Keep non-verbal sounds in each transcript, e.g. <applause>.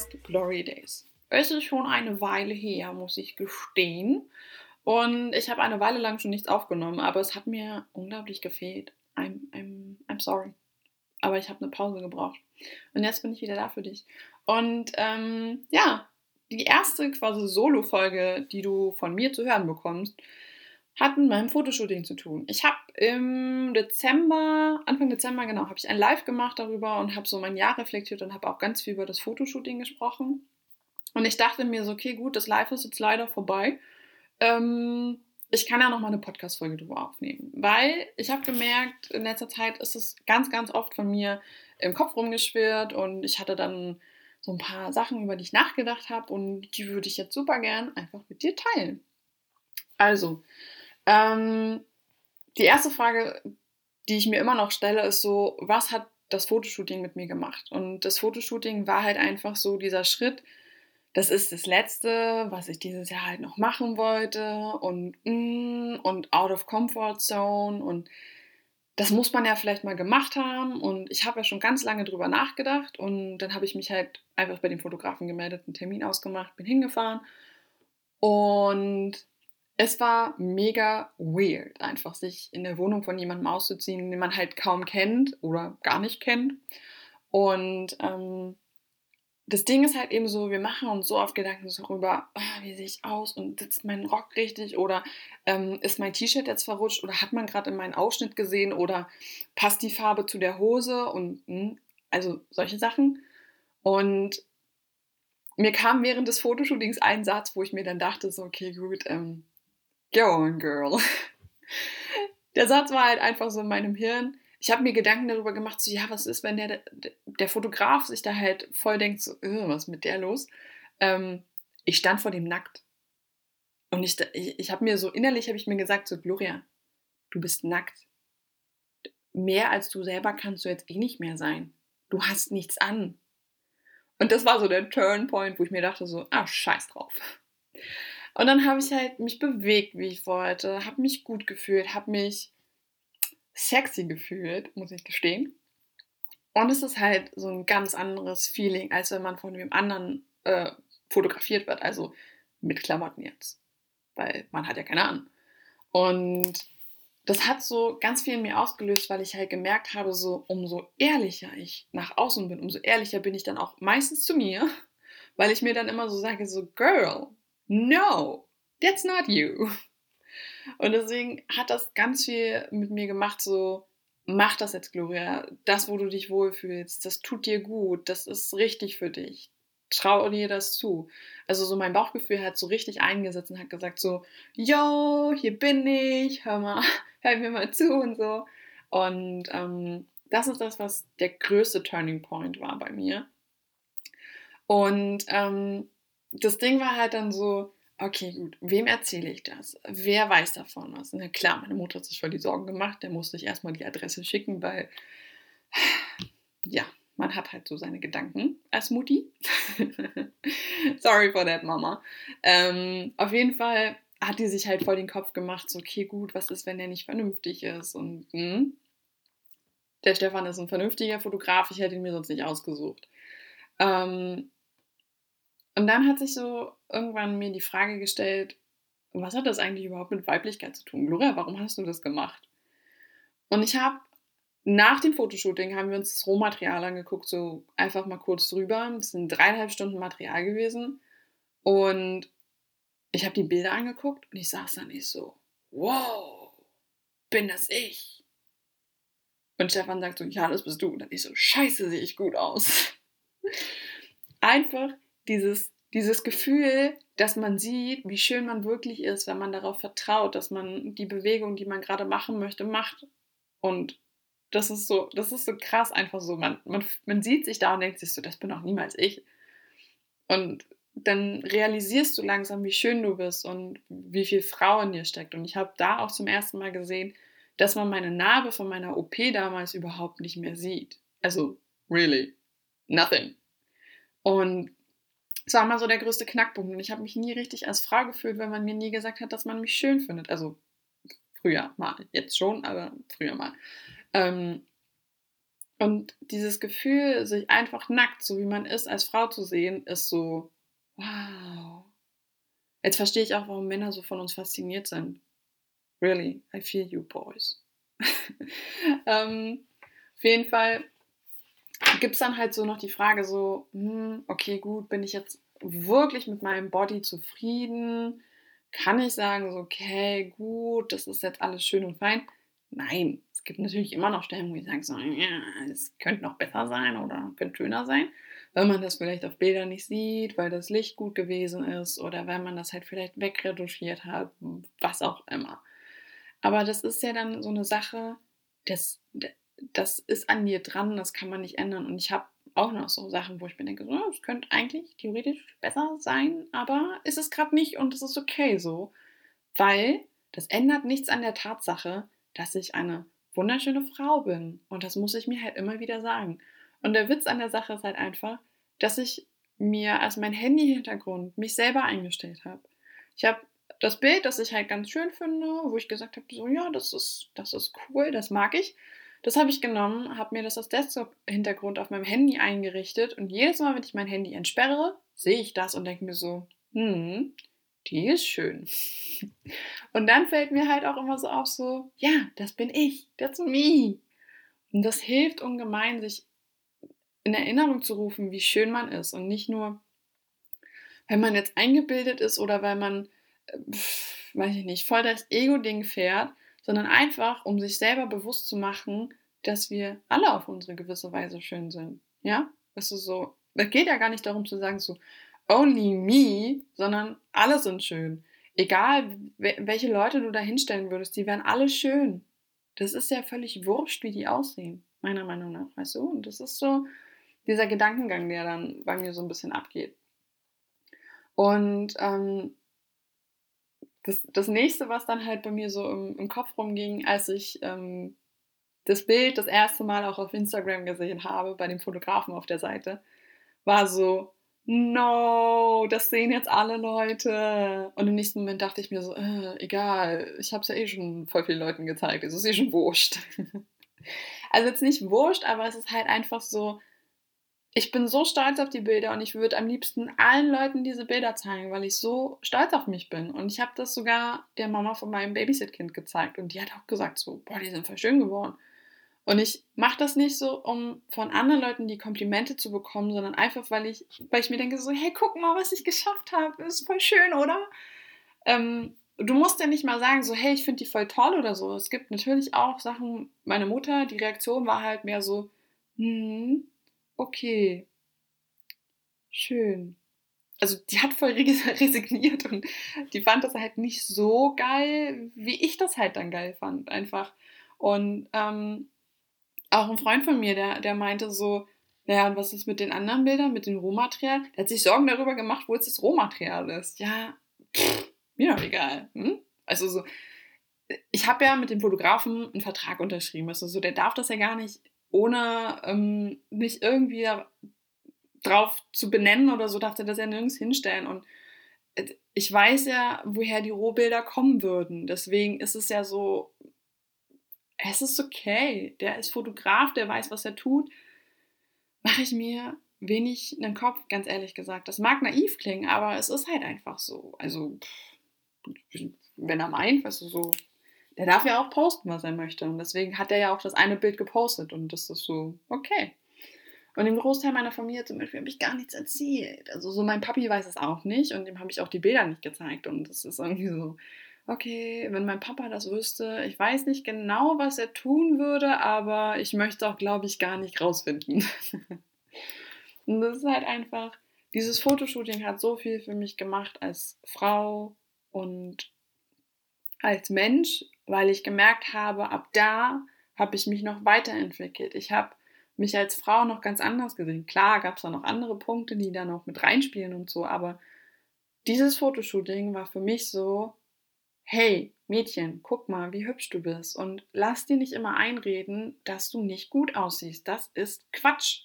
Podcast Glory Days. Es ist schon eine Weile her, muss ich gestehen. Und ich habe eine Weile lang schon nichts aufgenommen, aber es hat mir unglaublich gefehlt. I'm, I'm, I'm sorry. Aber ich habe eine Pause gebraucht. Und jetzt bin ich wieder da für dich. Und ähm, ja, die erste quasi Solo-Folge, die du von mir zu hören bekommst, hat mit meinem Fotoshooting zu tun. Ich habe im Dezember, Anfang Dezember genau, habe ich ein Live gemacht darüber und habe so mein Jahr reflektiert und habe auch ganz viel über das Fotoshooting gesprochen. Und ich dachte mir so, okay, gut, das Live ist jetzt leider vorbei. Ähm, ich kann ja noch mal eine Podcast-Folge drüber aufnehmen, weil ich habe gemerkt, in letzter Zeit ist es ganz, ganz oft von mir im Kopf rumgeschwirrt und ich hatte dann so ein paar Sachen, über die ich nachgedacht habe und die würde ich jetzt super gern einfach mit dir teilen. Also, ähm, die erste Frage, die ich mir immer noch stelle, ist so, was hat das Fotoshooting mit mir gemacht? Und das Fotoshooting war halt einfach so dieser Schritt, das ist das Letzte, was ich dieses Jahr halt noch machen wollte. Und, mm, und out of comfort zone. Und das muss man ja vielleicht mal gemacht haben. Und ich habe ja schon ganz lange drüber nachgedacht. Und dann habe ich mich halt einfach bei dem Fotografen gemeldet, einen Termin ausgemacht, bin hingefahren. Und es war mega weird, einfach sich in der Wohnung von jemandem auszuziehen, den man halt kaum kennt oder gar nicht kennt und ähm, das Ding ist halt eben so, wir machen uns so oft Gedanken darüber, oh, wie sehe ich aus und sitzt mein Rock richtig oder ähm, ist mein T-Shirt jetzt verrutscht oder hat man gerade in meinen Ausschnitt gesehen oder passt die Farbe zu der Hose und mh, hm, also solche Sachen. Und mir kam während des Fotoshootings ein Satz, wo ich mir dann dachte, so, okay, gut, ähm, go on, girl. <laughs> Der Satz war halt einfach so in meinem Hirn, ich habe mir Gedanken darüber gemacht, so ja, was ist, wenn der, der Fotograf sich da halt voll denkt, so, was ist mit der los? Ähm, ich stand vor dem nackt. Und ich, ich, ich habe mir so innerlich, habe ich mir gesagt, so Gloria, du bist nackt. Mehr als du selber kannst du jetzt eh nicht mehr sein. Du hast nichts an. Und das war so der Turnpoint, wo ich mir dachte so, ah, scheiß drauf. Und dann habe ich halt mich bewegt, wie ich wollte, habe mich gut gefühlt, habe mich sexy gefühlt, muss ich gestehen. Und es ist halt so ein ganz anderes Feeling, als wenn man von dem anderen äh, fotografiert wird, also mit Klamotten jetzt. Weil man hat ja keine an. Und das hat so ganz viel in mir ausgelöst, weil ich halt gemerkt habe, so umso ehrlicher ich nach außen bin, umso ehrlicher bin ich dann auch meistens zu mir, <laughs> weil ich mir dann immer so sage, so Girl, no, that's not you. Und deswegen hat das ganz viel mit mir gemacht, so, mach das jetzt, Gloria. Das, wo du dich wohlfühlst, das tut dir gut, das ist richtig für dich. Trau dir das zu. Also so mein Bauchgefühl hat so richtig eingesetzt und hat gesagt so, yo, hier bin ich, hör mal, <laughs> hör mir mal zu und so. Und ähm, das ist das, was der größte Turning Point war bei mir. Und ähm, das Ding war halt dann so, okay, gut, wem erzähle ich das? Wer weiß davon was? Na klar, meine Mutter hat sich voll die Sorgen gemacht, der musste ich erstmal die Adresse schicken, weil, ja, man hat halt so seine Gedanken als Mutti. <laughs> Sorry for that, Mama. Ähm, auf jeden Fall hat die sich halt voll den Kopf gemacht, so, okay, gut, was ist, wenn der nicht vernünftig ist? Und mh, hm? der Stefan ist ein vernünftiger Fotograf, ich hätte ihn mir sonst nicht ausgesucht. Ähm, und dann hat sich so irgendwann mir die Frage gestellt, was hat das eigentlich überhaupt mit Weiblichkeit zu tun? Gloria, warum hast du das gemacht? Und ich habe nach dem Fotoshooting haben wir uns das Rohmaterial angeguckt, so einfach mal kurz drüber. Das sind dreieinhalb Stunden Material gewesen. Und ich habe die Bilder angeguckt und ich saß dann nicht so, wow, bin das ich? Und Stefan sagt so, ja, das bist du. Und dann ich so, scheiße, sehe ich gut aus. <laughs> Einfach dieses, dieses Gefühl, dass man sieht, wie schön man wirklich ist, wenn man darauf vertraut, dass man die Bewegung, die man gerade machen möchte, macht. Und das ist so, das ist so krass einfach so. Man, man, man sieht sich da und denkt sich so, das bin auch niemals ich. Und dann realisierst du langsam, wie schön du bist und wie viel Frau in dir steckt. Und ich habe da auch zum ersten Mal gesehen, dass man meine Narbe von meiner OP damals überhaupt nicht mehr sieht. Also, really, nothing. Und das war mal so der größte Knackpunkt. Und ich habe mich nie richtig als Frau gefühlt, wenn man mir nie gesagt hat, dass man mich schön findet. Also früher mal, jetzt schon, aber früher mal. Ähm, Und dieses Gefühl, sich einfach nackt, so wie man ist, als Frau zu sehen, ist so, wow. Jetzt verstehe ich auch, warum Männer so von uns fasziniert sind. Really, I feel you boys. <laughs> ähm, auf jeden Fall gibt es dann halt so noch die Frage so, hm, okay, gut, bin ich jetzt wirklich mit meinem Body zufrieden? Kann ich sagen, so, okay, gut, das ist jetzt alles schön und fein? Nein, es gibt natürlich immer noch Stellen, wo ich sage, so, ja, es könnte noch besser sein oder könnte schöner sein, wenn man das vielleicht auf Bildern nicht sieht, weil das Licht gut gewesen ist oder wenn man das halt vielleicht wegretuschiert hat, was auch immer. Aber das ist ja dann so eine Sache, das, das ist an dir dran, das kann man nicht ändern. Und ich habe auch noch so Sachen, wo ich mir denke, so, könnte eigentlich theoretisch besser sein, aber ist es gerade nicht und es ist okay so, weil das ändert nichts an der Tatsache, dass ich eine wunderschöne Frau bin. Und das muss ich mir halt immer wieder sagen. Und der Witz an der Sache ist halt einfach, dass ich mir als mein Handy-Hintergrund mich selber eingestellt habe. Ich habe das Bild, das ich halt ganz schön finde, wo ich gesagt habe, so ja, das ist, das ist cool, das mag ich. Das habe ich genommen, habe mir das als Desktop-Hintergrund auf meinem Handy eingerichtet und jedes Mal, wenn ich mein Handy entsperre, sehe ich das und denke mir so, hm, die ist schön. <laughs> Und dann fällt mir halt auch immer so auf, so, ja, das bin ich, that's me. Und das hilft ungemein, sich in Erinnerung zu rufen, wie schön man ist und nicht nur, weil man jetzt eingebildet ist oder weil man, äh, weiß ich nicht, voll das Ego-Ding fährt, sondern einfach, um sich selber bewusst zu machen, dass wir alle auf unsere gewisse Weise schön sind. Ja? Es ist so, es geht ja gar nicht darum zu sagen, so, only me, sondern alle sind schön. Egal, welche Leute du da hinstellen würdest, die wären alle schön. Das ist ja völlig wurscht, wie die aussehen, meiner Meinung nach, weißt du? Und das ist so dieser Gedankengang, der dann bei mir so ein bisschen abgeht. Und ähm, das, das nächste, was dann halt bei mir so im, im Kopf rumging, als ich ähm, das Bild das erste Mal auch auf Instagram gesehen habe, bei dem Fotografen auf der Seite, war so, no, das sehen jetzt alle Leute. Und im nächsten Moment dachte ich mir so, äh, egal, ich habe es ja eh schon voll vielen Leuten gezeigt, es ist eh schon wurscht. <laughs> also jetzt nicht wurscht, aber es ist halt einfach so, ich bin so stolz auf die Bilder und ich würde am liebsten allen Leuten diese Bilder zeigen, weil ich so stolz auf mich bin. Und ich habe das sogar der Mama von meinem Babysit-Kind gezeigt und die hat auch gesagt so, boah, die sind voll schön geworden. Und ich mache das nicht so, um von anderen Leuten die Komplimente zu bekommen, sondern einfach, weil ich, weil ich mir denke so, hey, guck mal, was ich geschafft habe, ist voll schön, oder? Ähm, du musst ja nicht mal sagen so, hey, ich finde die voll toll oder so. Es gibt natürlich auch Sachen, meine Mutter, die Reaktion war halt mehr so, hm, okay, schön. Also die hat voll <laughs> resigniert und die fand das halt nicht so geil, wie ich das halt dann geil fand, einfach. Und ähm, auch ein Freund von mir, der, der meinte so, naja, und was ist mit den anderen Bildern, mit dem Rohmaterial? Der hat sich Sorgen darüber gemacht, wo jetzt das Rohmaterial ist. Ja, pff, mir doch egal. Hm? Also so, ich habe ja mit dem Fotografen einen Vertrag unterschrieben. Also so, der darf das ja gar nicht, ohne ähm, mich irgendwie drauf zu benennen oder so, er das ja nirgends hinstellen. Und äh, ich weiß ja, woher die Rohbilder kommen würden. Deswegen ist es ja so, es ist okay. Der ist Fotograf, der weiß, was er tut. Mache ich mir wenig einen Kopf, ganz ehrlich gesagt. Das mag naiv klingen, aber es ist halt einfach so. Also, wenn er meint, weißt du, so, der darf ja auch posten, was er möchte. Und deswegen hat er ja auch das eine Bild gepostet und das ist so, okay. Und dem Großteil meiner Familie zum Beispiel habe ich gar nichts erzählt. Also so mein Papi weiß es auch nicht und dem habe ich auch die Bilder nicht gezeigt. Und das ist irgendwie so, okay, wenn mein Papa das wüsste, ich weiß nicht genau, was er tun würde, aber ich möchte auch, glaube ich, gar nicht rausfinden. <laughs> und das ist halt einfach, dieses Fotoshooting hat so viel für mich gemacht als Frau und als Mensch, weil ich gemerkt habe, ab da habe ich mich noch weiterentwickelt. Ich habe mich als Frau noch ganz anders gesehen. Klar gab es da noch andere Punkte, die da noch mit reinspielen und so, aber dieses Fotoshooting war für mich so, hey, Mädchen, guck mal, wie hübsch du bist und lass dir nicht immer einreden, dass du nicht gut aussiehst. Das ist Quatsch.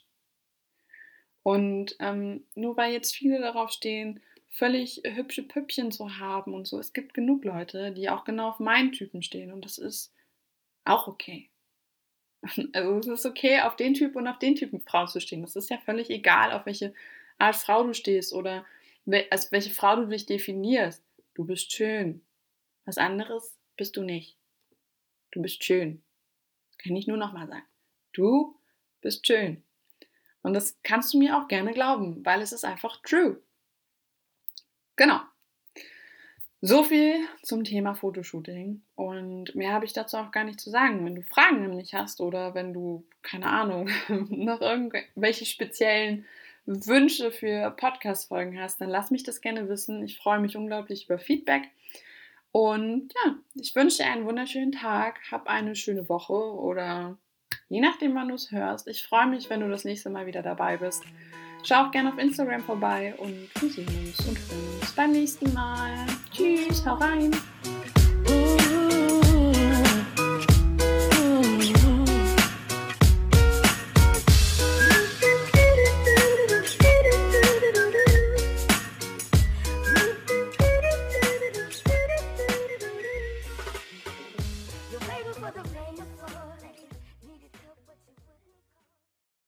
Und ähm, nur weil jetzt viele darauf stehen, völlig hübsche Püppchen zu haben und so, es gibt genug Leute, die auch genau auf meinen Typen stehen und das ist auch okay. <laughs> Also es ist okay, auf den Typ und auf den Typen Frau zu stehen. Das ist ja völlig egal, auf welche Art Frau du stehst oder als welche Frau du dich definierst. Du bist schön. Was anderes bist du nicht. Du bist schön. Kann ich nur nochmal sagen. Du bist schön. Und das kannst du mir auch gerne glauben, weil es ist einfach true. Genau. So viel zum Thema Fotoshooting. Und mehr habe ich dazu auch gar nicht zu sagen. Wenn du Fragen nämlich hast oder wenn du, keine Ahnung, <laughs> noch irgendwelche speziellen Wünsche für Podcast-Folgen hast, dann lass mich das gerne wissen. Ich freue mich unglaublich über Feedback. Und ja, ich wünsche dir einen wunderschönen Tag, hab eine schöne Woche oder je nachdem, wann du es hörst. Ich freue mich, wenn du das nächste Mal wieder dabei bist. Schau auch gerne auf Instagram vorbei und wir sehen uns und hören uns beim nächsten Mal. Tschüss, hau rein!